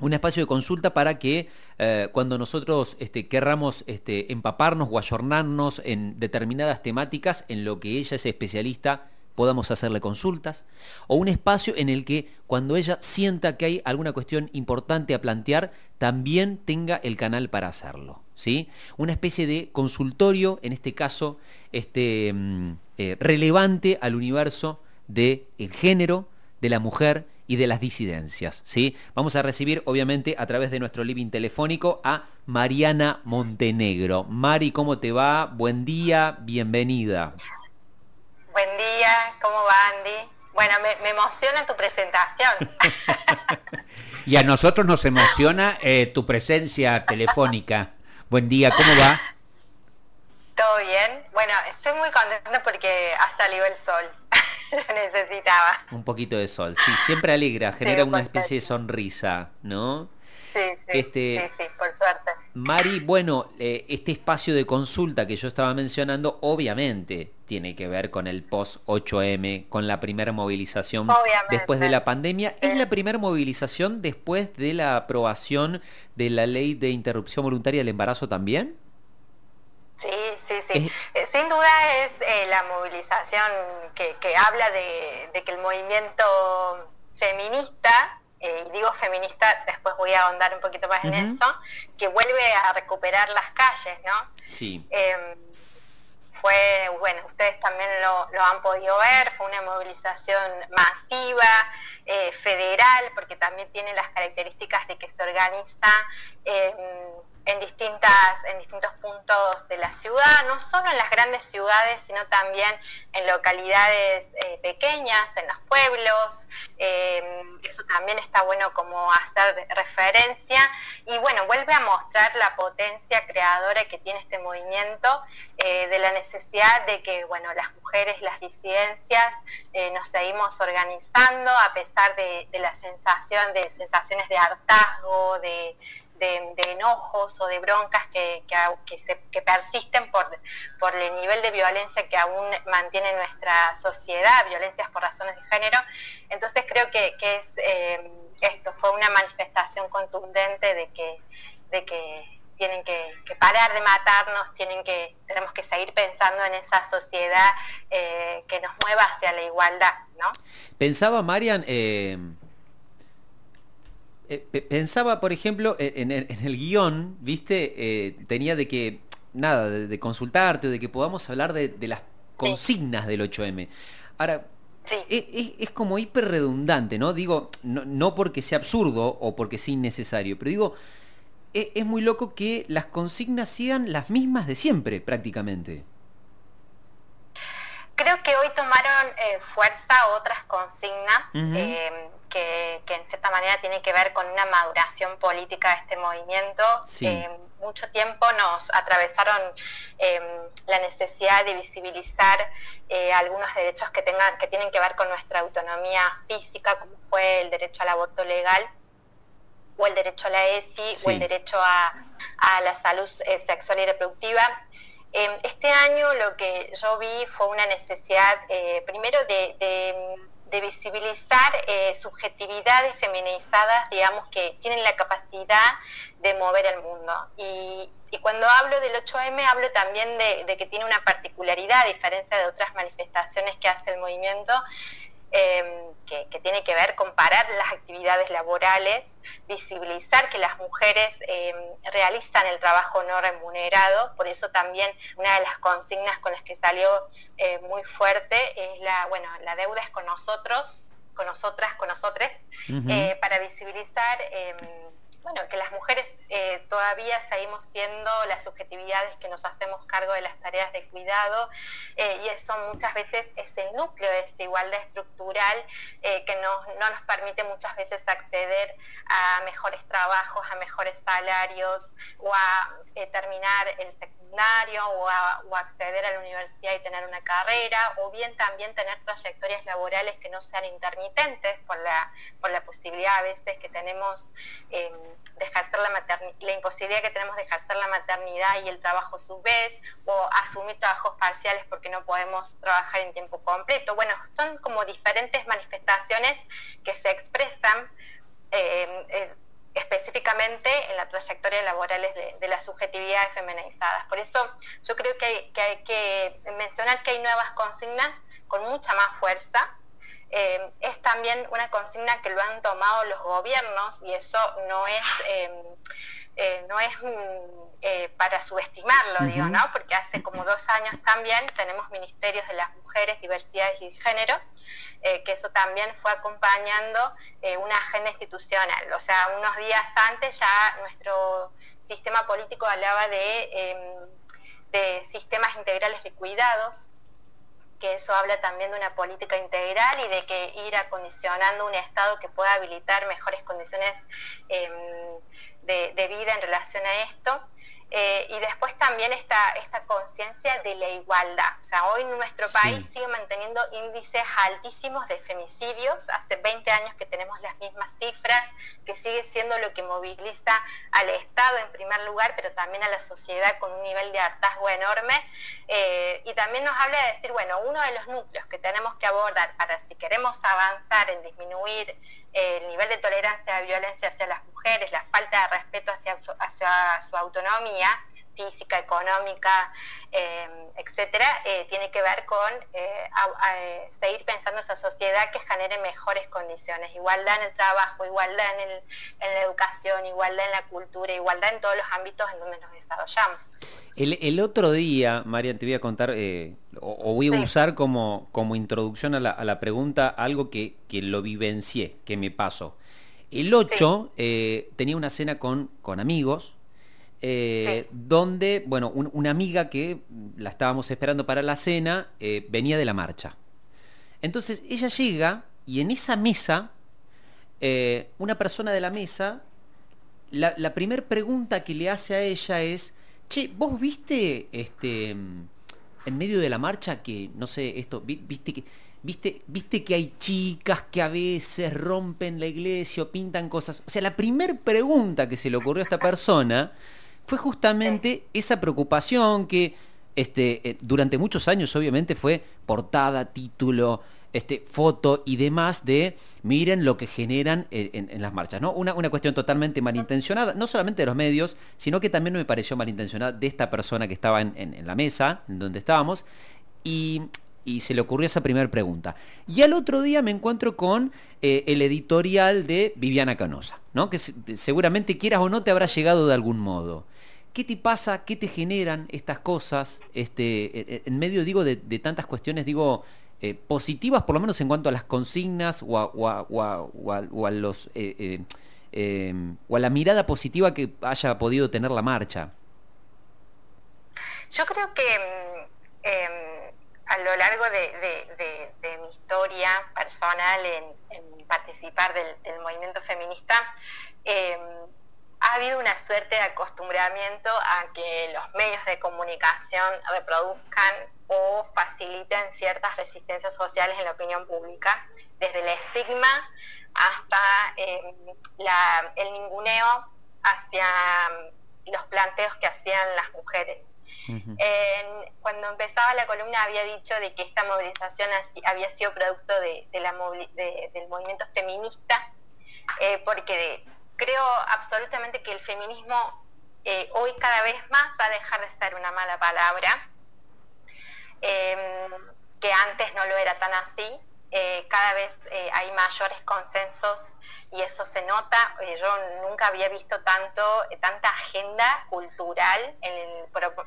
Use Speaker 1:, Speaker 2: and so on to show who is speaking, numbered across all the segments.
Speaker 1: un espacio de consulta para que eh, cuando nosotros este, querramos este, empaparnos o ayornarnos en determinadas temáticas en lo que ella es especialista, podamos hacerle consultas, o un espacio en el que cuando ella sienta que hay alguna cuestión importante a plantear, también tenga el canal para hacerlo. ¿sí? Una especie de consultorio, en este caso, este, mm, eh, relevante al universo del género, de la mujer y de las disidencias. ¿sí? Vamos a recibir, obviamente, a través de nuestro living telefónico a Mariana Montenegro. Mari, ¿cómo te va? Buen día, bienvenida.
Speaker 2: Buen día, ¿cómo va Andy? Bueno, me, emociona tu presentación.
Speaker 1: y a nosotros nos emociona eh, tu presencia telefónica. Buen día, ¿cómo va?
Speaker 2: ¿Todo bien? Bueno, estoy muy contenta porque ha salido el sol. necesitaba.
Speaker 1: Un poquito de sol, sí, siempre alegra, genera una especie de sonrisa, ¿no?
Speaker 2: Sí, sí, este, sí, por suerte.
Speaker 1: Mari, bueno, eh, este espacio de consulta que yo estaba mencionando, obviamente tiene que ver con el post 8M, con la primera movilización después de la pandemia. ¿Es la primera movilización después de la aprobación de la ley de interrupción voluntaria del embarazo también?
Speaker 2: Sí, sí, sí. Eh, sin duda es eh, la movilización que, habla de, que el movimiento feminista, eh, y digo feminista, después voy a ahondar un poquito más en eso, que vuelve a recuperar las calles, ¿no?
Speaker 1: Sí.
Speaker 2: Em, fue, bueno, ustedes también lo, lo, han podido ver, fue una movilización masiva, federal, porque también tiene las características de que se organiza em, en, distintas, en distintos de la ciudad, no solo en las grandes ciudades, sino también en localidades eh, pequeñas, en los pueblos. Eh, eso también está bueno como hacer referencia y bueno, vuelve a mostrar la potencia creadora que tiene este movimiento, eh, de la necesidad de que bueno, las mujeres, las disidencias, nos seguimos organizando a pesar de, de la sensación, de sensaciones de hartazgo, de de, enojos o de broncas que, que, persisten por, por el nivel de violencia que aún mantiene nuestra sociedad, violencias por razones de género. Entonces creo que, es eh, esto, fue una manifestación contundente de que, de que tienen que, parar de matarnos, tienen que, tenemos que seguir pensando en esa sociedad eh, que nos mueva hacia la igualdad, ¿no?
Speaker 1: Pensaba, Marian, eh, pensaba, por ejemplo, e, en, el guion, ¿viste? Eh, tenía de que, nada, de, consultarte o de que podamos hablar de, las consignas del 8M. Ahora, e, es, como hiper redundante, ¿no? Digo, no, porque sea absurdo o porque sea innecesario, pero digo, e, es, muy loco que las consignas sean las mismas de siempre, prácticamente.
Speaker 2: Creo que hoy tomaron eh, fuerza otras consignas que, en cierta manera tiene que ver con una maduración política de este movimiento. Eh, mucho tiempo nos atravesaron em, la necesidad de visibilizar eh, algunos derechos que, tengan, que tienen que ver con nuestra autonomía física, como fue el derecho al aborto legal o el derecho a la ESI o el derecho a, la salud eh, sexual y reproductiva. Este año lo que yo vi fue una necesidad, primero, de de visibilizar eh, subjetividades feminizadas, digamos, que tienen la capacidad de mover el mundo. Y, cuando hablo del 8M, hablo también de, que tiene una particularidad, a diferencia de otras manifestaciones que hace el movimiento, em, que, tiene que ver con parar las actividades laborales, visibilizar que las mujeres em, realizan el trabajo no remunerado, por eso también una de las consignas con las que salió eh, muy fuerte es la, bueno, la deuda es con nosotros, con nosotras, con nosotres, eh, para visibilizar em, bueno, que las mujeres eh, todavía seguimos siendo las subjetividades que nos hacemos cargo de las tareas de cuidado eh, y eso muchas veces ese núcleo de igualdad estructural eh, que no, no, nos permite muchas veces acceder a mejores trabajos, a mejores salarios o a terminar el o acceder a la universidad y tener una carrera o bien también tener trayectorias laborales que no sean intermitentes por la, por la posibilidad a veces que tenemos em, de ejercer la la imposibilidad que tenemos de ejercer la maternidad y el trabajo a su vez, o asumir trabajos parciales porque no podemos trabajar en tiempo completo. Bueno, son como diferentes manifestaciones que se expresan eh, trayectorias laborales de, las subjetividades feminizadas. Por eso yo creo que hay, que hay que mencionar que hay nuevas consignas con mucha más fuerza. Eh, es también una consigna que lo han tomado los gobiernos y eso no es... Eh, no es eh, para subestimarlo, digo, ¿no? Porque hace como dos años también tenemos ministerios de las mujeres, diversidades y género, eh, que eso también fue acompañando una agenda institucional. O sea, unos días antes ya nuestro sistema político hablaba de, em, de sistemas integrales de cuidados, que eso habla también de una política integral y de que ir acondicionando un Estado que pueda habilitar mejores condiciones em, de, vida en relación a esto. Eh, y después también esta, esta conciencia de la igualdad. Sea, hoy nuestro país sigue manteniendo índices altísimos de femicidios. Hace 20 años que tenemos las mismas cifras, que sigue siendo lo que moviliza al Estado en primer lugar, pero también a la sociedad con un nivel de hartazgo enorme. Eh, y también nos habla de decir, bueno, uno de los núcleos que tenemos que abordar para si queremos avanzar en disminuir el nivel de tolerancia de violencia hacia las mujeres, la falta de respeto hacia, hacia su autonomía física, económica, eh, etcétera, eh, tiene que ver con eh, seguir pensando esa sociedad que genere mejores condiciones, igualdad en el trabajo, igualdad en, el, en la educación, igualdad en la cultura, igualdad en todos los ámbitos en donde nos desarrollamos.
Speaker 1: El, otro día, María, te voy a contar, eh, o, voy a usar como, como introducción a la, pregunta algo que, lo vivencié, que me pasó. El 8 eh, tenía una cena con, con amigos, eh, donde, bueno, una amiga que la estábamos esperando para la cena venía de la marcha. Entonces ella llega y en esa mesa, una persona de la mesa, la, la primera pregunta que le hace a ella es, Che, ¿vos viste este en medio de la marcha que, no sé, esto, viste que, viste, viste que hay chicas que a veces rompen la iglesia o pintan cosas? O sea, la primera pregunta que se le ocurrió a esta persona fue justamente esa preocupación que este, eh, durante muchos años obviamente fue portada, título, este, foto y demás de miren lo que generan en, las marchas. ¿no? Una, una, cuestión totalmente malintencionada, no solamente de los medios, sino que también me pareció malintencionada de esta persona que estaba en, la mesa, en donde estábamos, y, se le ocurrió esa primera pregunta. Y al otro día me encuentro con eh, el editorial de Viviana Canosa, ¿no? que seguramente quieras o no te habrá llegado de algún modo. ¿Qué te pasa? ¿Qué te generan estas cosas? Este, e, e, en medio, digo, de, tantas cuestiones, digo, eh, positivas, por lo menos en cuanto a las consignas o a, los eh, eh, em, o a la mirada positiva que haya podido tener la marcha.
Speaker 2: Yo creo que em, em, a lo largo de, mi historia personal en, participar del, movimiento feminista, ha habido una suerte de acostumbramiento a que los medios de comunicación reproduzcan o faciliten ciertas resistencias sociales en la opinión pública, desde el estigma hasta em, el ninguneo hacia mm, los planteos que hacían las mujeres. cuando empezaba la columna había dicho de que esta movilización había sido producto de, la del movimiento feminista, eh, porque creo absolutamente que el feminismo eh, hoy cada vez más va a dejar de ser una mala palabra, em, que antes no lo era tan así. Eh, cada vez eh, hay mayores consensos y eso se nota. Eh, yo nunca había visto tanto, eh, tanta agenda cultural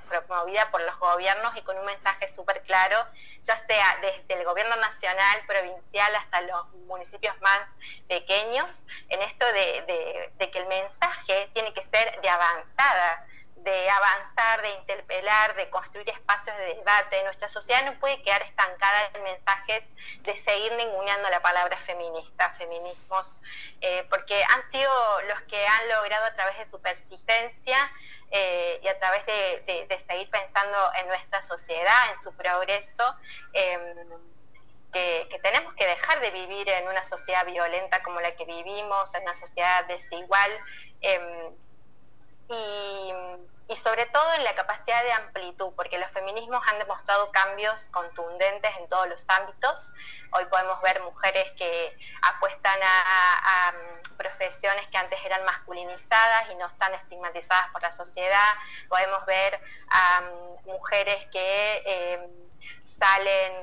Speaker 2: promovida por los gobiernos y con un mensaje súper claro, ya sea desde el gobierno nacional, provincial, hasta los municipios más pequeños, en esto de que el mensaje tiene que ser de avanzada de avanzar, de interpelar, de construir espacios de debate. Nuestra sociedad no puede quedar estancada en mensajes de seguir ninguneando la palabra feminista, feminismos, eh, porque han sido los que han logrado a través de su persistencia eh, y a través de, seguir pensando en nuestra sociedad, en su progreso. Em, que, que, tenemos que dejar de vivir en una sociedad violenta como la que vivimos, en una sociedad desigual. Y sobre todo en la capacidad de amplitud, porque los feminismos han demostrado cambios contundentes en todos los ámbitos. Hoy podemos ver mujeres que apuestan a, mm, profesiones que antes eran masculinizadas y no están estigmatizadas por la sociedad. Podemos ver mm, mujeres que... Eh, salen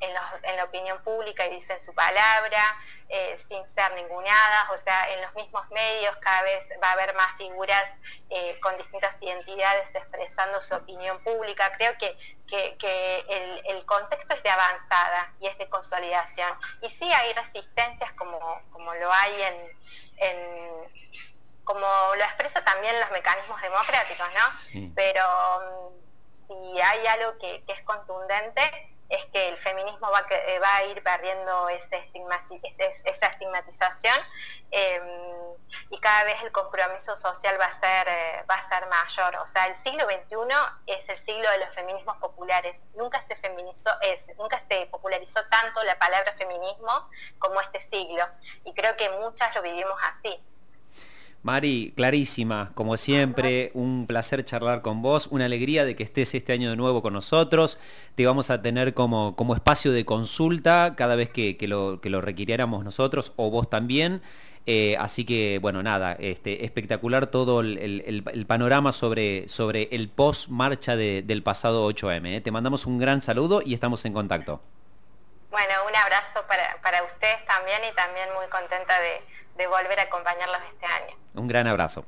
Speaker 2: en, la opinión pública y dicen su palabra eh, sin ser ninguneadas, o sea, en los mismos medios cada vez va a haber más figuras eh, con distintas identidades expresando su opinión pública. Creo que, el, contexto es de avanzada y es de consolidación. Y sí hay resistencias como, como lo hay en, como lo expresa también los mecanismos democráticos, ¿no? Pero si hay algo que, es contundente, es que el feminismo va, eh, va a ir perdiendo ese este, esa estigmatización em, y cada vez el compromiso social va a, ser, eh, va a ser mayor. O sea, el siglo XXI es el siglo de los feminismos populares. Nunca se feminizó, es, nunca se popularizó tanto la palabra feminismo como este siglo. Y creo que muchas lo vivimos así.
Speaker 1: Mari, clarísima, como siempre, un placer charlar con vos, una alegría de que estés este año de nuevo con nosotros. Te vamos a tener como, como espacio de consulta cada vez que, lo, que lo requiriéramos nosotros o vos también. Eh, así que, bueno, nada, este, espectacular todo el, panorama sobre, sobre el post-marcha del pasado 8M. ¿eh? Te mandamos un gran saludo y estamos en contacto.
Speaker 2: Bueno, un abrazo para, para ustedes también y también muy contenta de de volver a acompañarlos este año.
Speaker 1: Un gran abrazo.